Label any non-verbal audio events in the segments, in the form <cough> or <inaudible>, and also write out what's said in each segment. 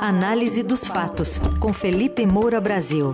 Análise dos fatos, com Felipe Moura Brasil.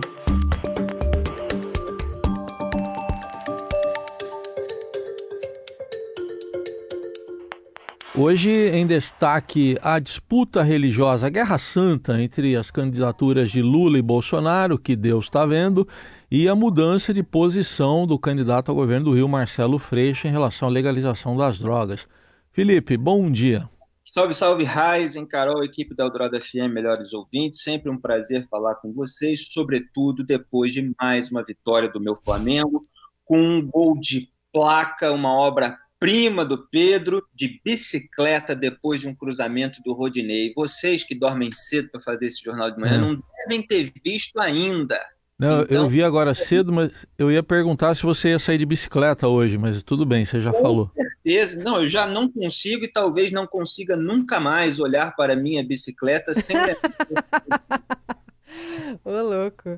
Hoje, em destaque, a disputa religiosa, a Guerra Santa entre as candidaturas de Lula e Bolsonaro, que Deus está vendo, e a mudança de posição do candidato ao governo do Rio, Marcelo Freixo, em relação à legalização das drogas. Felipe, bom dia. Salve, salve, Raizen, Carol, equipe da Eldorado FM, melhores ouvintes. Sempre um prazer falar com vocês, sobretudo depois de mais uma vitória do meu Flamengo, com um gol de placa, uma obra prima do Pedro de bicicleta depois de um cruzamento do Rodinei. Vocês que dormem cedo para fazer esse jornal de manhã é. não devem ter visto ainda. Não, então, eu vi agora cedo, mas eu ia perguntar se você ia sair de bicicleta hoje, mas tudo bem, você já com falou. Com certeza. Não, eu já não consigo e talvez não consiga nunca mais olhar para a minha bicicleta sem. <laughs> Ô, louco.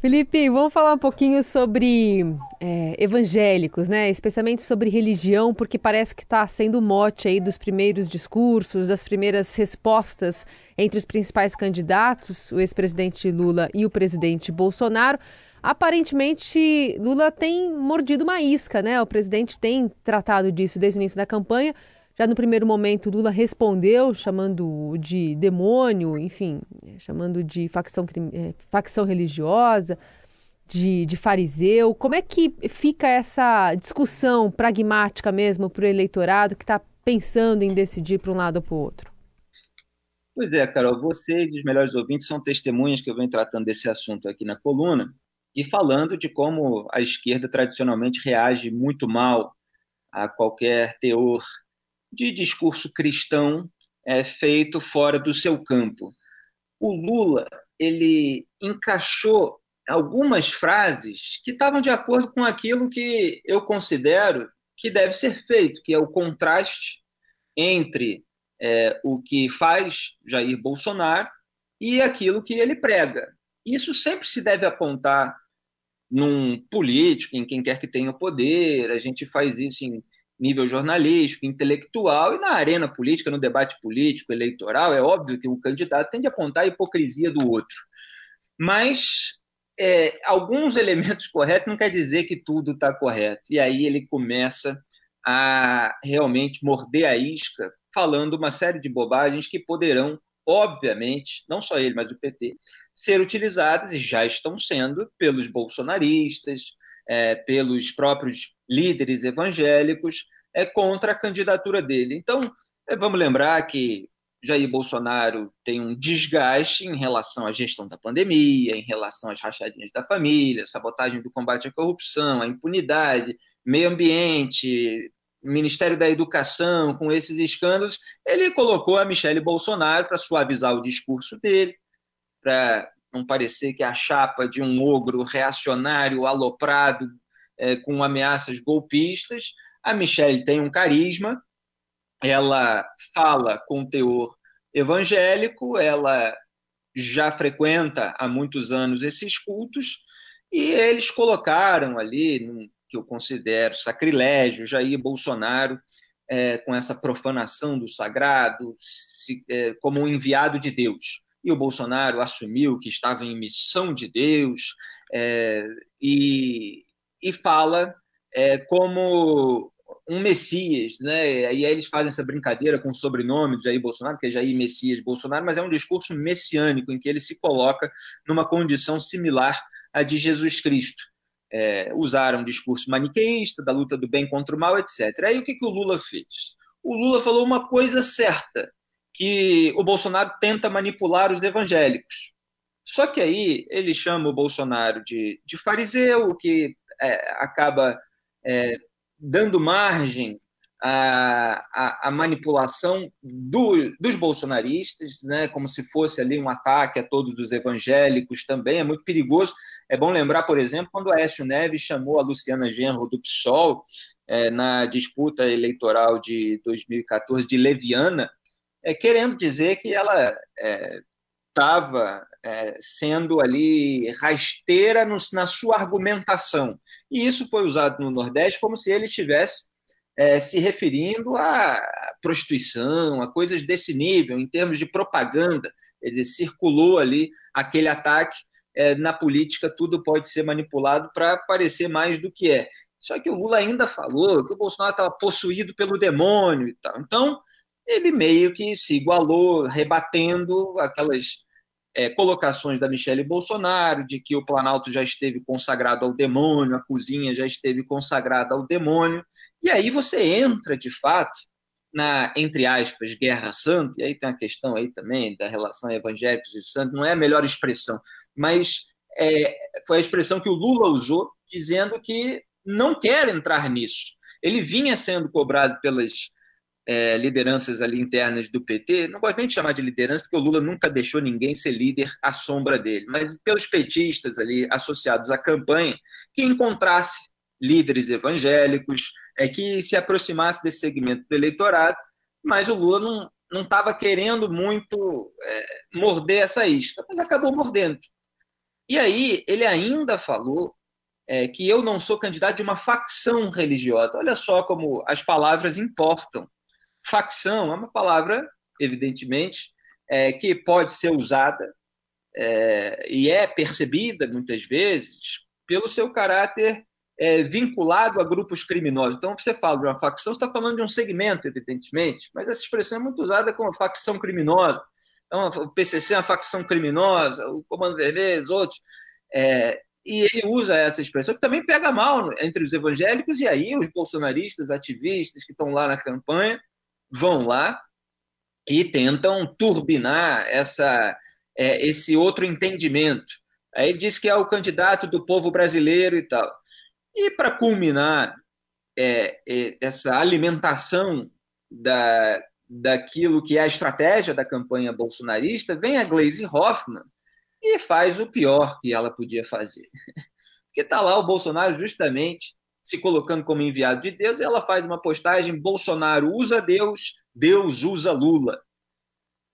Felipe, vamos falar um pouquinho sobre é, evangélicos, né? Especialmente sobre religião, porque parece que está sendo o mote aí dos primeiros discursos, das primeiras respostas entre os principais candidatos, o ex-presidente Lula e o presidente Bolsonaro. Aparentemente, Lula tem mordido uma isca, né? O presidente tem tratado disso desde o início da campanha. Já no primeiro momento, Lula respondeu, chamando de demônio, enfim, chamando de facção, é, facção religiosa, de, de fariseu. Como é que fica essa discussão pragmática mesmo para o eleitorado que está pensando em decidir para um lado ou para o outro? Pois é, Carol, vocês os melhores ouvintes são testemunhas que eu venho tratando desse assunto aqui na coluna e falando de como a esquerda tradicionalmente reage muito mal a qualquer teor de discurso cristão é, feito fora do seu campo. O Lula ele encaixou algumas frases que estavam de acordo com aquilo que eu considero que deve ser feito, que é o contraste entre é, o que faz Jair Bolsonaro e aquilo que ele prega. Isso sempre se deve apontar num político, em quem quer que tenha poder, a gente faz isso em nível jornalístico, intelectual e na arena política, no debate político, eleitoral, é óbvio que o candidato tem de apontar a hipocrisia do outro. Mas é, alguns elementos corretos não quer dizer que tudo está correto. E aí ele começa a realmente morder a isca, falando uma série de bobagens que poderão, obviamente, não só ele, mas o PT, ser utilizadas e já estão sendo pelos bolsonaristas, é, pelos próprios líderes evangélicos é, contra a candidatura dele. Então, é, vamos lembrar que Jair Bolsonaro tem um desgaste em relação à gestão da pandemia, em relação às rachadinhas da família, sabotagem do combate à corrupção, à impunidade, meio ambiente, Ministério da Educação, com esses escândalos. Ele colocou a Michele Bolsonaro para suavizar o discurso dele, para não parecer que é a chapa de um ogro reacionário, aloprado, é, com ameaças golpistas. A Michelle tem um carisma, ela fala com teor evangélico, ela já frequenta há muitos anos esses cultos, e eles colocaram ali, num, que eu considero sacrilégio, Jair Bolsonaro, é, com essa profanação do sagrado, se, é, como um enviado de Deus e o Bolsonaro assumiu que estava em missão de Deus é, e, e fala é, como um Messias, né? E aí eles fazem essa brincadeira com o sobrenome de Jair Bolsonaro, que é Jair Messias Bolsonaro, mas é um discurso messiânico em que ele se coloca numa condição similar à de Jesus Cristo. É, usaram um discurso maniqueísta, da luta do bem contra o mal, etc. Aí o que, que o Lula fez? O Lula falou uma coisa certa, que o Bolsonaro tenta manipular os evangélicos. Só que aí ele chama o Bolsonaro de, de fariseu, que é, acaba é, dando margem à, à, à manipulação do, dos bolsonaristas, né, como se fosse ali um ataque a todos os evangélicos também, é muito perigoso. É bom lembrar, por exemplo, quando Aécio Neves chamou a Luciana Genro do PSOL é, na disputa eleitoral de 2014 de leviana, é, querendo dizer que ela estava é, é, sendo ali rasteira no, na sua argumentação. E isso foi usado no Nordeste como se ele estivesse é, se referindo à prostituição, a coisas desse nível, em termos de propaganda. Quer dizer, circulou ali aquele ataque. É, na política, tudo pode ser manipulado para parecer mais do que é. Só que o Lula ainda falou que o Bolsonaro estava possuído pelo demônio e tal. Então, ele meio que se igualou, rebatendo aquelas é, colocações da Michelle Bolsonaro, de que o Planalto já esteve consagrado ao demônio, a cozinha já esteve consagrada ao demônio, e aí você entra, de fato, na, entre aspas, guerra santa, e aí tem a questão aí também da relação evangélicos e santos, não é a melhor expressão, mas é, foi a expressão que o Lula usou, dizendo que não quer entrar nisso. Ele vinha sendo cobrado pelas é, lideranças ali internas do PT, não gosto nem de chamar de liderança, porque o Lula nunca deixou ninguém ser líder à sombra dele, mas pelos petistas ali associados à campanha, que encontrasse líderes evangélicos, é, que se aproximasse desse segmento do eleitorado, mas o Lula não não estava querendo muito é, morder essa isca, mas acabou mordendo. E aí ele ainda falou é, que eu não sou candidato de uma facção religiosa. Olha só como as palavras importam. Facção é uma palavra, evidentemente, é, que pode ser usada é, e é percebida muitas vezes pelo seu caráter é, vinculado a grupos criminosos. Então, você fala de uma facção, você está falando de um segmento, evidentemente, mas essa expressão é muito usada como facção criminosa. Então, o PCC é uma facção criminosa, o Comando Vermelho, os outros. É, e ele usa essa expressão que também pega mal entre os evangélicos, e aí os bolsonaristas, ativistas que estão lá na campanha, vão lá e tentam turbinar essa, é, esse outro entendimento. Aí ele diz que é o candidato do povo brasileiro e tal. E para culminar é, é, essa alimentação da, daquilo que é a estratégia da campanha bolsonarista, vem a Glaze Hoffman e faz o pior que ela podia fazer. <laughs> Porque está lá o Bolsonaro justamente se colocando como enviado de Deus, e ela faz uma postagem: Bolsonaro usa Deus, Deus usa Lula.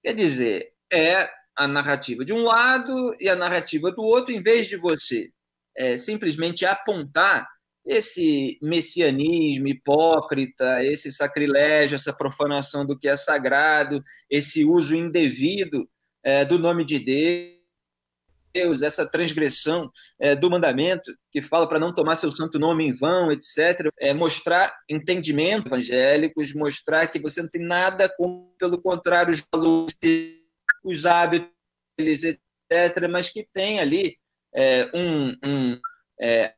Quer dizer, é a narrativa de um lado e a narrativa do outro, em vez de você é, simplesmente apontar esse messianismo hipócrita, esse sacrilégio, essa profanação do que é sagrado, esse uso indevido é, do nome de Deus Deus, essa transgressão é, do mandamento, que fala para não tomar seu santo nome em vão, etc. É, mostrar entendimento evangélicos, mostrar que você não tem nada com, pelo contrário, os valores, os hábitos, etc., mas que tem ali é, um, um é,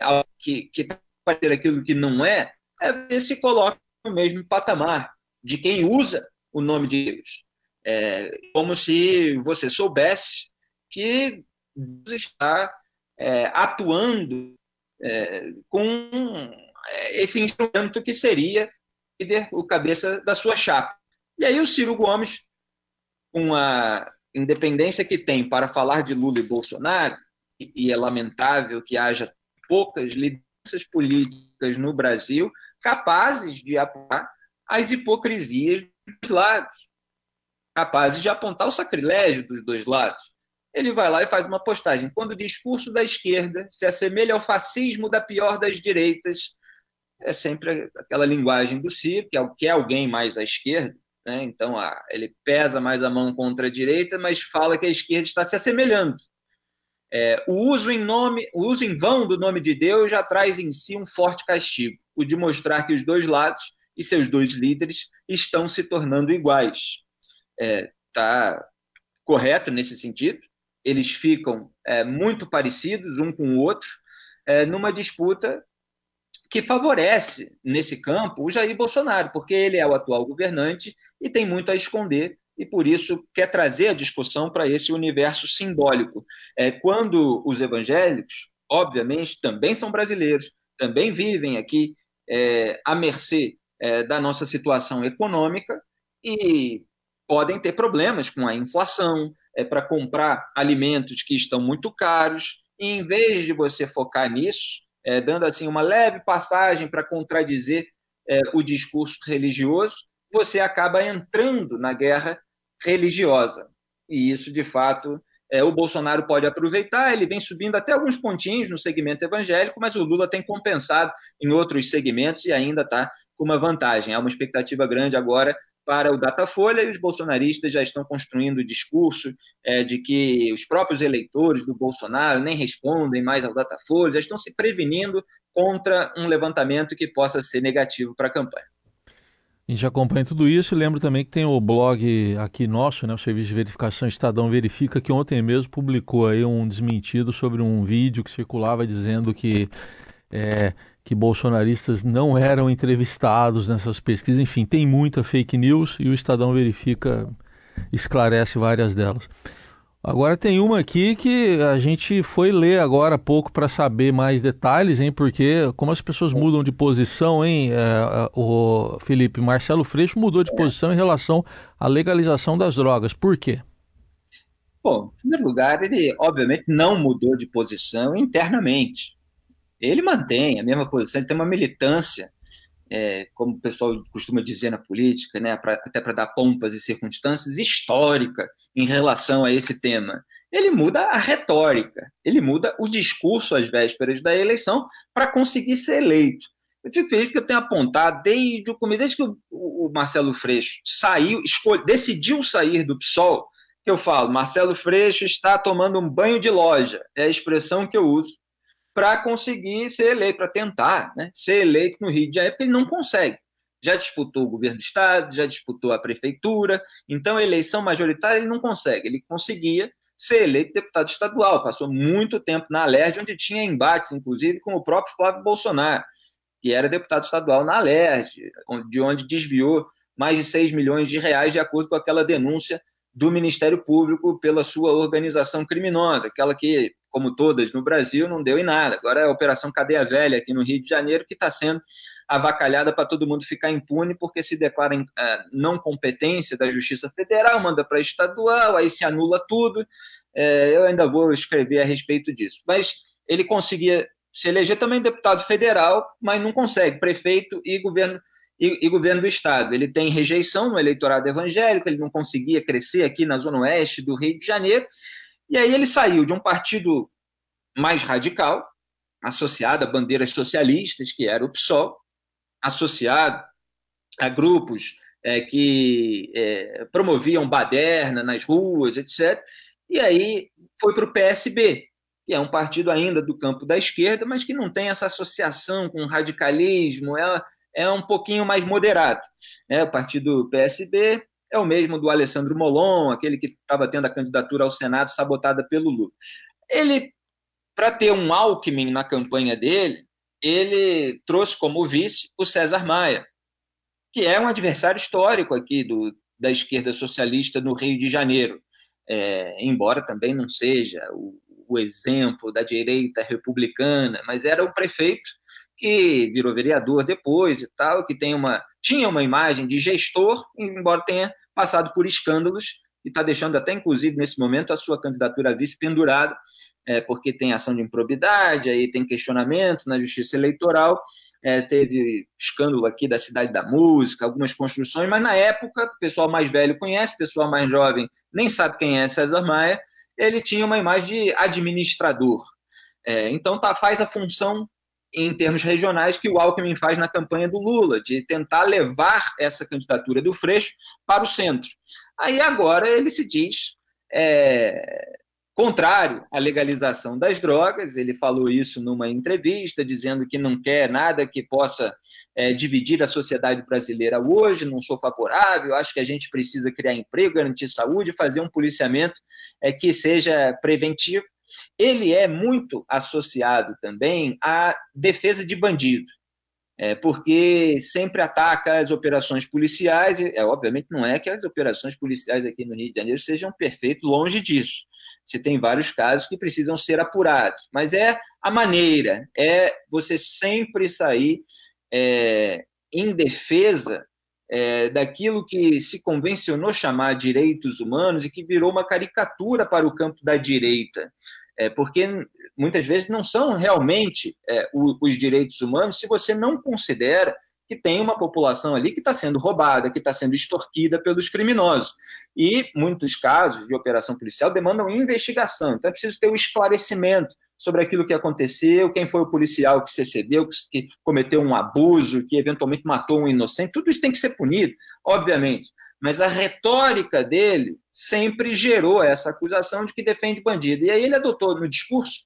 algo que, que parecer aquilo que não é, é você se coloca no mesmo patamar de quem usa o nome de Deus. É, como se você soubesse que Deus está é, atuando é, com é, esse instrumento que seria o cabeça da sua chapa. E aí o Ciro Gomes, com a independência que tem para falar de Lula e Bolsonaro, e é lamentável que haja poucas lideranças políticas no Brasil capazes de apontar as hipocrisias dos lados, capazes de apontar o sacrilégio dos dois lados ele vai lá e faz uma postagem. Quando o discurso da esquerda se assemelha ao fascismo da pior das direitas, é sempre aquela linguagem do Ciro, que é, que é alguém mais à esquerda, né? então ele pesa mais a mão contra a direita, mas fala que a esquerda está se assemelhando. É, o, uso em nome, o uso em vão do nome de Deus já traz em si um forte castigo, o de mostrar que os dois lados e seus dois líderes estão se tornando iguais. Está é, tá correto nesse sentido, eles ficam é, muito parecidos um com o outro, é, numa disputa que favorece, nesse campo, o Jair Bolsonaro, porque ele é o atual governante e tem muito a esconder, e por isso quer trazer a discussão para esse universo simbólico. É, quando os evangélicos, obviamente, também são brasileiros, também vivem aqui é, à mercê é, da nossa situação econômica e podem ter problemas com a inflação, é, para comprar alimentos que estão muito caros, e em vez de você focar nisso, é, dando assim uma leve passagem para contradizer é, o discurso religioso, você acaba entrando na guerra religiosa. E isso, de fato, é, o Bolsonaro pode aproveitar, ele vem subindo até alguns pontinhos no segmento evangélico, mas o Lula tem compensado em outros segmentos e ainda está com uma vantagem. Há uma expectativa grande agora para o Datafolha e os bolsonaristas já estão construindo o discurso é, de que os próprios eleitores do Bolsonaro nem respondem mais ao Datafolha, já estão se prevenindo contra um levantamento que possa ser negativo para a campanha. A gente acompanha tudo isso e lembro também que tem o blog aqui nosso, né, o Serviço de Verificação Estadão Verifica, que ontem mesmo publicou aí um desmentido sobre um vídeo que circulava dizendo que, é, que bolsonaristas não eram entrevistados nessas pesquisas. Enfim, tem muita fake news e o Estadão Verifica esclarece várias delas. Agora tem uma aqui que a gente foi ler agora há pouco para saber mais detalhes, hein? Porque como as pessoas mudam de posição, hein? É, o Felipe Marcelo Freixo mudou de posição em relação à legalização das drogas. Por quê? Bom, em primeiro lugar, ele obviamente não mudou de posição internamente. Ele mantém a mesma posição, ele tem uma militância é, como o pessoal costuma dizer na política, né, pra, até para dar pompas e circunstâncias, histórica em relação a esse tema. Ele muda a retórica, ele muda o discurso às vésperas da eleição para conseguir ser eleito. Eu fico feliz que eu tenho apontado desde o começo, desde que o, o Marcelo Freixo saiu, escolhe, decidiu sair do PSOL, que eu falo, Marcelo Freixo está tomando um banho de loja, é a expressão que eu uso para conseguir ser eleito, para tentar né, ser eleito no Rio de Janeiro, porque ele não consegue. Já disputou o governo do Estado, já disputou a prefeitura, então eleição majoritária ele não consegue. Ele conseguia ser eleito deputado estadual, passou muito tempo na Alerj, onde tinha embates, inclusive, com o próprio Flávio Bolsonaro, que era deputado estadual na Alerj, de onde desviou mais de 6 milhões de reais, de acordo com aquela denúncia do Ministério Público pela sua organização criminosa, aquela que, como todas no Brasil, não deu em nada. Agora é a Operação Cadeia Velha aqui no Rio de Janeiro, que está sendo avacalhada para todo mundo ficar impune, porque se declara uh, não competência da Justiça Federal, manda para estadual, aí se anula tudo. É, eu ainda vou escrever a respeito disso. Mas ele conseguia se eleger também deputado federal, mas não consegue, prefeito e governo e, e, governo do Estado. Ele tem rejeição no eleitorado evangélico, ele não conseguia crescer aqui na zona oeste do Rio de Janeiro, e aí ele saiu de um partido mais radical, associado a bandeiras socialistas, que era o PSOL, associado a grupos é, que é, promoviam baderna nas ruas, etc. E aí foi para o PSB, que é um partido ainda do campo da esquerda, mas que não tem essa associação com o radicalismo, ela é um pouquinho mais moderado. Né? O partido PSB é o mesmo do Alessandro Molon, aquele que estava tendo a candidatura ao Senado sabotada pelo Lula. Ele, para ter um Alckmin na campanha dele, ele trouxe como vice o César Maia, que é um adversário histórico aqui do, da esquerda socialista no Rio de Janeiro, é, embora também não seja o, o exemplo da direita republicana, mas era o prefeito que virou vereador depois e tal, que tem uma, tinha uma imagem de gestor, embora tenha passado por escândalos, e está deixando até, inclusive, nesse momento, a sua candidatura a vice pendurada, é, porque tem ação de improbidade, aí tem questionamento na justiça eleitoral, é, teve escândalo aqui da Cidade da Música, algumas construções, mas na época, o pessoal mais velho conhece, o pessoal mais jovem nem sabe quem é César Maia, ele tinha uma imagem de administrador. É, então tá, faz a função em termos regionais que o Alckmin faz na campanha do Lula, de tentar levar essa candidatura do Freixo para o centro. Aí agora ele se diz é, contrário à legalização das drogas, ele falou isso numa entrevista, dizendo que não quer nada que possa é, dividir a sociedade brasileira hoje, não sou favorável, acho que a gente precisa criar emprego, garantir saúde, fazer um policiamento é, que seja preventivo ele é muito associado também à defesa de bandido, é, porque sempre ataca as operações policiais, é, obviamente não é que as operações policiais aqui no Rio de Janeiro sejam perfeitas, longe disso. Você tem vários casos que precisam ser apurados, mas é a maneira, é você sempre sair é, em defesa é, daquilo que se convencionou chamar direitos humanos e que virou uma caricatura para o campo da direita é, porque muitas vezes não são realmente é, os direitos humanos se você não considera que tem uma população ali que está sendo roubada, que está sendo extorquida pelos criminosos. E muitos casos de operação policial demandam investigação, então é preciso ter o um esclarecimento sobre aquilo que aconteceu, quem foi o policial que se excedeu, que cometeu um abuso, que eventualmente matou um inocente, tudo isso tem que ser punido, obviamente. Mas a retórica dele sempre gerou essa acusação de que defende bandido. E aí ele adotou no discurso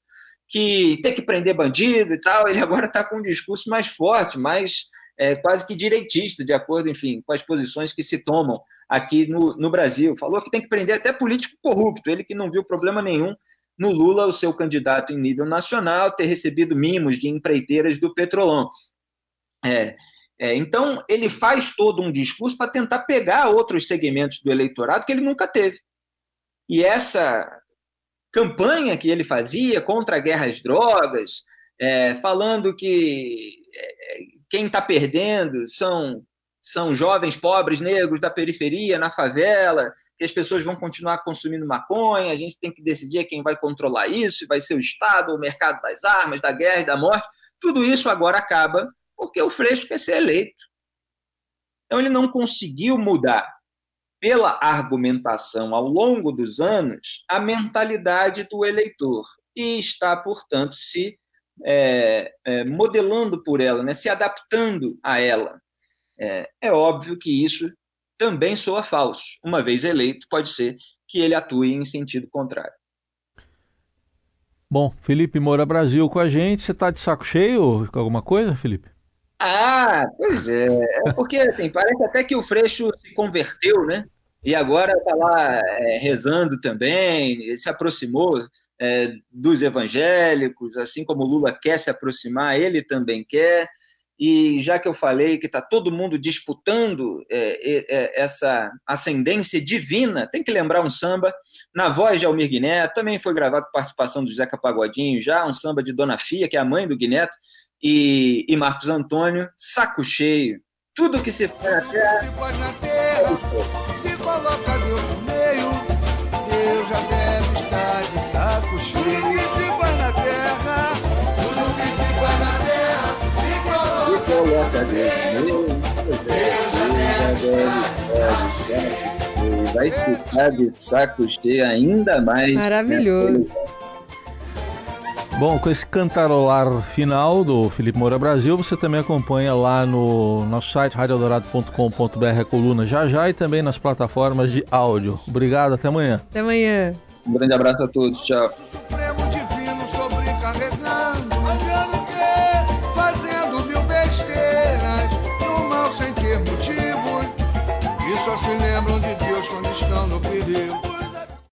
que tem que prender bandido e tal, ele <laughs> agora está com um discurso mais forte, mais é, quase que direitista, de acordo, enfim, com as posições que se tomam aqui no, no Brasil. Falou que tem que prender até político corrupto, ele que não viu problema nenhum no Lula, o seu candidato em nível nacional, ter recebido mimos de empreiteiras do Petrolão. É, é, então, ele faz todo um discurso para tentar pegar outros segmentos do eleitorado que ele nunca teve. E essa campanha que ele fazia contra a guerra às drogas, é, falando que é, quem está perdendo são, são jovens pobres negros da periferia, na favela, que as pessoas vão continuar consumindo maconha, a gente tem que decidir quem vai controlar isso, vai ser o Estado, o mercado das armas, da guerra e da morte. Tudo isso agora acaba porque o Freixo quer ser eleito. Então ele não conseguiu mudar pela argumentação ao longo dos anos a mentalidade do eleitor e está, portanto, se é, é, modelando por ela, né, se adaptando a ela. É, é óbvio que isso também soa falso. Uma vez eleito, pode ser que ele atue em sentido contrário. Bom, Felipe Moura Brasil com a gente. Você está de saco cheio com alguma coisa, Felipe? Ah, pois é. É porque assim, parece até que o Freixo se converteu, né? E agora está lá é, rezando também, se aproximou é, dos evangélicos, assim como Lula quer se aproximar, ele também quer. E já que eu falei que está todo mundo disputando é, é, essa ascendência divina, tem que lembrar um samba na voz de Almir Guineto, também foi gravado com participação do Zeca Pagodinho, já um samba de Dona Fia, que é a mãe do Guineto, e, e Marcos Antônio, Saco Cheio. Tudo que se faz na terra. Se faz na terra, se coloca Deus no meio, Deus já deve estar de saco cheio. Tudo que se faz na terra, tudo que se faz na terra, se coloca Deus no meio, Deus já deve estar de saco cheio. Vai ficar de saco cheio ainda mais. Maravilhoso. Né? Bom, com esse cantarolar final do Felipe Moura Brasil, você também acompanha lá no nosso site radiodorado.com.br a coluna já já e também nas plataformas de áudio. Obrigado, até amanhã. Até amanhã. Um grande abraço a todos, tchau.